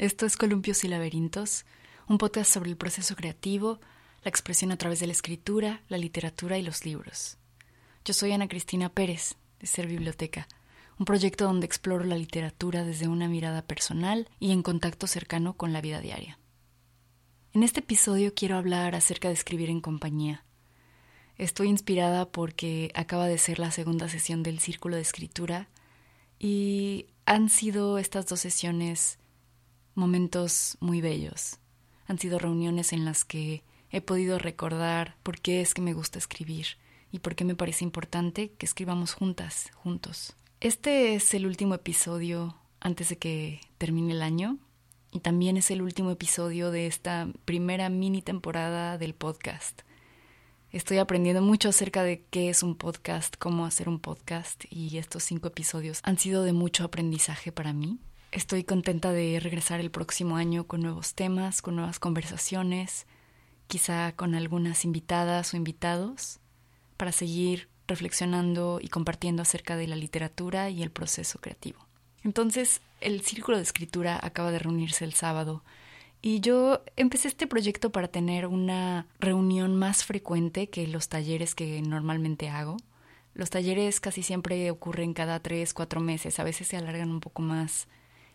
Esto es Columpios y Laberintos, un podcast sobre el proceso creativo, la expresión a través de la escritura, la literatura y los libros. Yo soy Ana Cristina Pérez, de Ser Biblioteca, un proyecto donde exploro la literatura desde una mirada personal y en contacto cercano con la vida diaria. En este episodio quiero hablar acerca de escribir en compañía. Estoy inspirada porque acaba de ser la segunda sesión del Círculo de Escritura y han sido estas dos sesiones momentos muy bellos. Han sido reuniones en las que he podido recordar por qué es que me gusta escribir y por qué me parece importante que escribamos juntas, juntos. Este es el último episodio antes de que termine el año y también es el último episodio de esta primera mini temporada del podcast. Estoy aprendiendo mucho acerca de qué es un podcast, cómo hacer un podcast y estos cinco episodios han sido de mucho aprendizaje para mí. Estoy contenta de regresar el próximo año con nuevos temas, con nuevas conversaciones, quizá con algunas invitadas o invitados, para seguir reflexionando y compartiendo acerca de la literatura y el proceso creativo. Entonces, el Círculo de Escritura acaba de reunirse el sábado y yo empecé este proyecto para tener una reunión más frecuente que los talleres que normalmente hago. Los talleres casi siempre ocurren cada tres, cuatro meses, a veces se alargan un poco más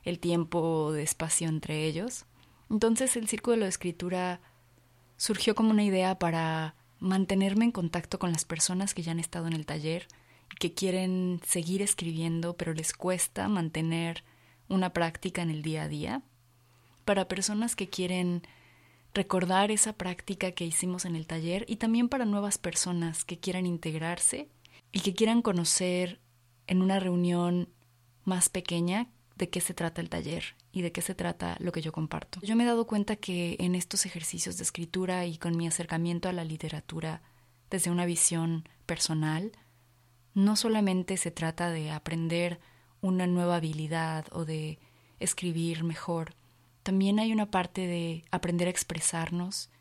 el tiempo de espacio entre ellos. Entonces el Círculo de Escritura surgió como una idea para mantenerme en contacto con las personas que ya han estado en el taller y que quieren seguir escribiendo, pero les cuesta mantener una práctica en el día a día para personas que quieren recordar esa práctica que hicimos en el taller y también para nuevas personas que quieran integrarse y que quieran conocer en una reunión más pequeña de qué se trata el taller y de qué se trata lo que yo comparto. Yo me he dado cuenta que en estos ejercicios de escritura y con mi acercamiento a la literatura desde una visión personal, no solamente se trata de aprender una nueva habilidad o de escribir mejor, también hay una parte de aprender a expresarnos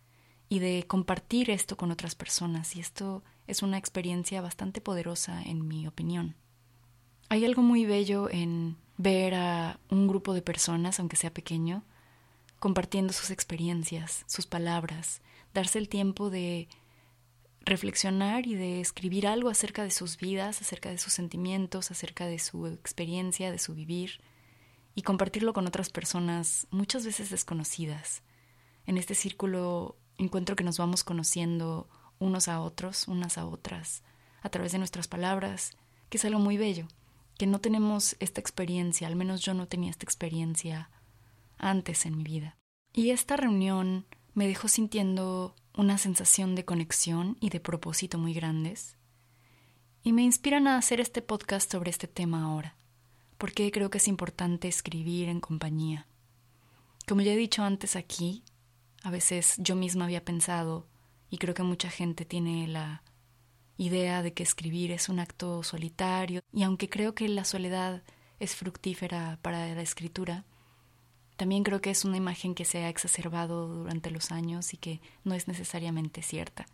y de compartir esto con otras personas y esto es una experiencia bastante poderosa en mi opinión. Hay algo muy bello en ver a un grupo de personas, aunque sea pequeño, compartiendo sus experiencias, sus palabras, darse el tiempo de reflexionar y de escribir algo acerca de sus vidas, acerca de sus sentimientos, acerca de su experiencia, de su vivir y compartirlo con otras personas muchas veces desconocidas. En este círculo encuentro que nos vamos conociendo unos a otros, unas a otras, a través de nuestras palabras, que es algo muy bello, que no tenemos esta experiencia, al menos yo no tenía esta experiencia antes en mi vida. Y esta reunión me dejó sintiendo una sensación de conexión y de propósito muy grandes, y me inspiran a hacer este podcast sobre este tema ahora porque creo que es importante escribir en compañía. Como ya he dicho antes aquí, a veces yo misma había pensado, y creo que mucha gente tiene la idea de que escribir es un acto solitario, y aunque creo que la soledad es fructífera para la escritura, también creo que es una imagen que se ha exacerbado durante los años y que no es necesariamente cierta.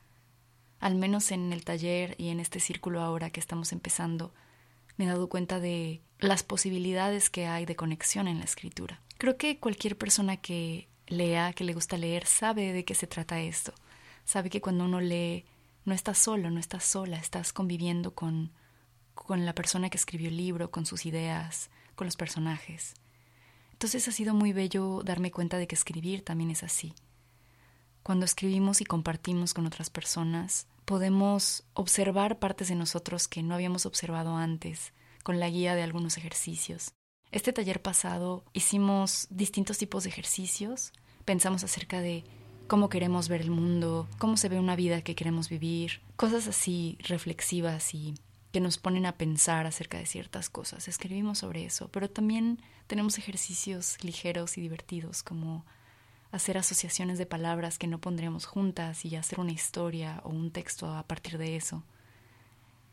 Al menos en el taller y en este círculo ahora que estamos empezando, me he dado cuenta de las posibilidades que hay de conexión en la escritura. Creo que cualquier persona que lea, que le gusta leer, sabe de qué se trata esto. Sabe que cuando uno lee, no estás solo, no estás sola, estás conviviendo con, con la persona que escribió el libro, con sus ideas, con los personajes. Entonces ha sido muy bello darme cuenta de que escribir también es así. Cuando escribimos y compartimos con otras personas, podemos observar partes de nosotros que no habíamos observado antes con la guía de algunos ejercicios. Este taller pasado hicimos distintos tipos de ejercicios, pensamos acerca de cómo queremos ver el mundo, cómo se ve una vida que queremos vivir, cosas así reflexivas y que nos ponen a pensar acerca de ciertas cosas. Escribimos sobre eso, pero también tenemos ejercicios ligeros y divertidos como hacer asociaciones de palabras que no pondríamos juntas y hacer una historia o un texto a partir de eso.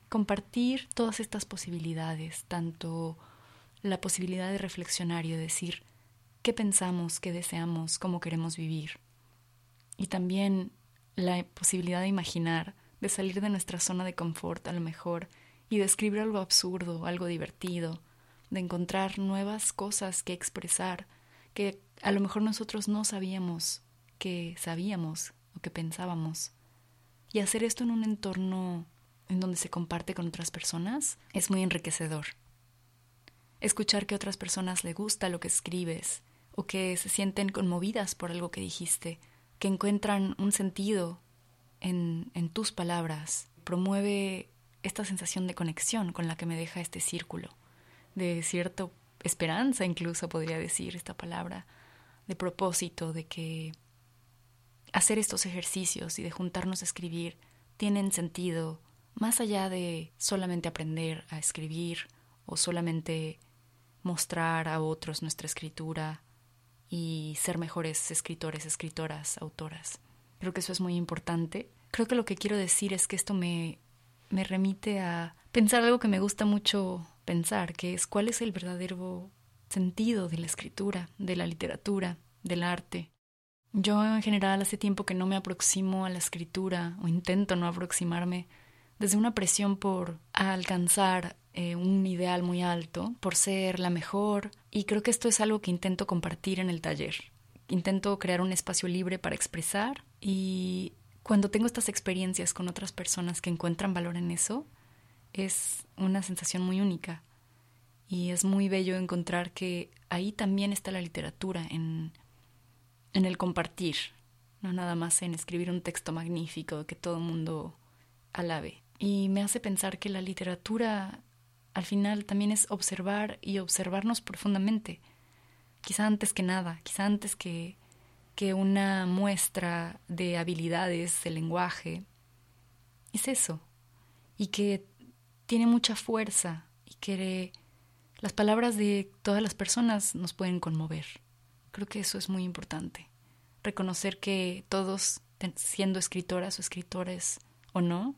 Compartir todas estas posibilidades, tanto la posibilidad de reflexionar y de decir qué pensamos, qué deseamos, cómo queremos vivir. Y también la posibilidad de imaginar, de salir de nuestra zona de confort a lo mejor y de escribir algo absurdo, algo divertido, de encontrar nuevas cosas que expresar, que a lo mejor nosotros no sabíamos que sabíamos o que pensábamos. Y hacer esto en un entorno en donde se comparte con otras personas es muy enriquecedor. Escuchar que a otras personas le gusta lo que escribes o que se sienten conmovidas por algo que dijiste, que encuentran un sentido en, en tus palabras, promueve esta sensación de conexión con la que me deja este círculo, de cierta esperanza incluso podría decir esta palabra, de propósito, de que hacer estos ejercicios y de juntarnos a escribir tienen sentido más allá de solamente aprender a escribir o solamente mostrar a otros nuestra escritura y ser mejores escritores, escritoras, autoras. Creo que eso es muy importante. Creo que lo que quiero decir es que esto me, me remite a pensar algo que me gusta mucho pensar, que es cuál es el verdadero sentido de la escritura, de la literatura, del arte. Yo en general hace tiempo que no me aproximo a la escritura o intento no aproximarme desde una presión por alcanzar eh, un ideal muy alto, por ser la mejor, y creo que esto es algo que intento compartir en el taller. Intento crear un espacio libre para expresar y cuando tengo estas experiencias con otras personas que encuentran valor en eso, es una sensación muy única. Y es muy bello encontrar que ahí también está la literatura, en, en el compartir, no nada más en escribir un texto magnífico que todo el mundo alabe. Y me hace pensar que la literatura al final también es observar y observarnos profundamente. Quizá antes que nada, quizá antes que, que una muestra de habilidades de lenguaje. Es eso. Y que tiene mucha fuerza y que las palabras de todas las personas nos pueden conmover. Creo que eso es muy importante. Reconocer que todos, siendo escritoras o escritores o no,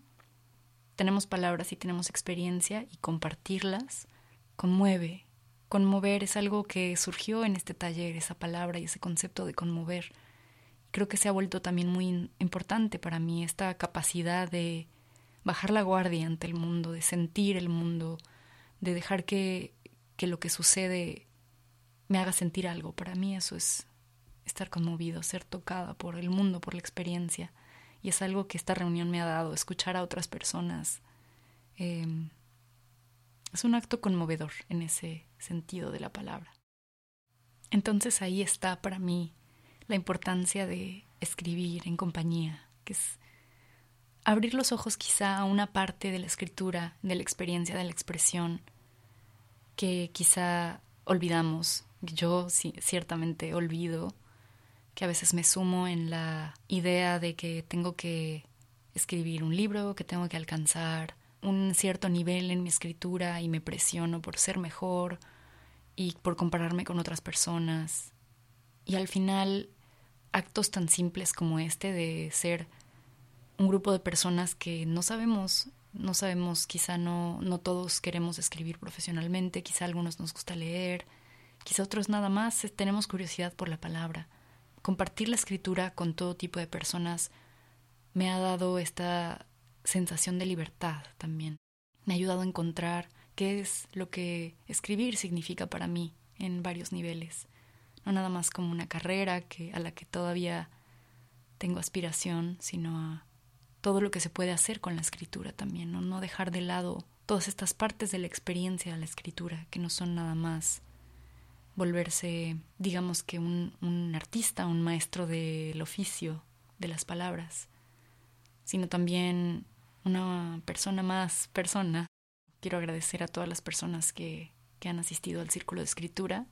tenemos palabras y tenemos experiencia y compartirlas conmueve. Conmover es algo que surgió en este taller, esa palabra y ese concepto de conmover. Creo que se ha vuelto también muy importante para mí esta capacidad de bajar la guardia ante el mundo, de sentir el mundo, de dejar que, que lo que sucede me haga sentir algo. Para mí eso es estar conmovido, ser tocada por el mundo, por la experiencia. Y es algo que esta reunión me ha dado, escuchar a otras personas. Em, es un acto conmovedor en ese sentido de la palabra. Entonces ahí está para mí la importancia de escribir en compañía, que es abrir los ojos quizá a una parte de la escritura, de la experiencia, de la expresión, que quizá olvidamos. Yo ciertamente olvido que a veces me sumo en la idea de que tengo que escribir un libro, que tengo que alcanzar un cierto nivel en mi escritura y me presiono por ser mejor y por compararme con otras personas. Y al final, actos tan simples como este de ser un grupo de personas que no sabemos, no sabemos, quizá no, no todos queremos escribir profesionalmente, quizá algunos nos gusta leer, quizá otros nada más tenemos curiosidad por la palabra compartir la escritura con todo tipo de personas me ha dado esta sensación de libertad también. Me ha ayudado a encontrar qué es lo que escribir significa para mí en varios niveles. No nada más como una carrera que, a la que todavía tengo aspiración, sino a todo lo que se puede hacer con la escritura también, ¿no? no dejar de lado todas estas partes de la experiencia de la escritura, que no son nada más volverse, digamos que un, un artista, un maestro del oficio de las palabras, sino también una persona más persona. Quiero agradecer a todas las personas que, que han asistido al Círculo de Escritura.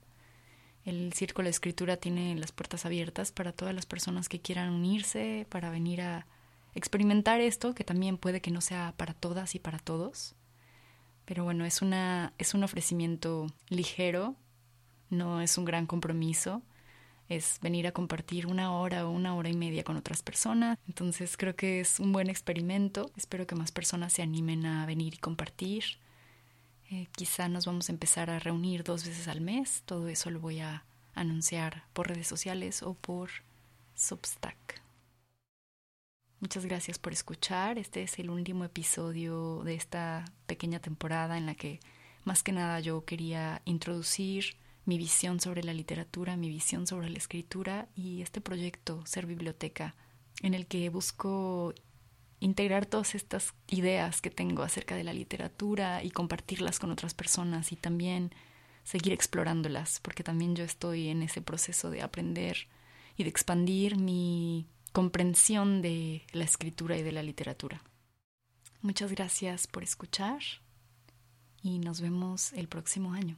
El Círculo de Escritura tiene las puertas abiertas para todas las personas que quieran unirse, para venir a experimentar esto, que también puede que no sea para todas y para todos. Pero bueno, es, una, es un ofrecimiento ligero no es un gran compromiso, es venir a compartir una hora o una hora y media con otras personas. Entonces creo que es un buen experimento. Espero que más personas se animen a venir y compartir. Eh, quizá nos vamos a empezar a reunir dos veces al mes. Todo eso lo voy a anunciar por redes sociales o por Substack. Muchas gracias por escuchar. Este es el último episodio de esta pequeña temporada en la que más que nada yo quería introducir mi visión sobre la literatura, mi visión sobre la escritura y este proyecto, Ser Biblioteca, en el que busco integrar todas estas ideas que tengo acerca de la literatura y compartirlas con otras personas y también seguir explorándolas, porque también yo estoy en ese proceso de aprender y de expandir mi comprensión de la escritura y de la literatura. Muchas gracias por escuchar y nos vemos el próximo año.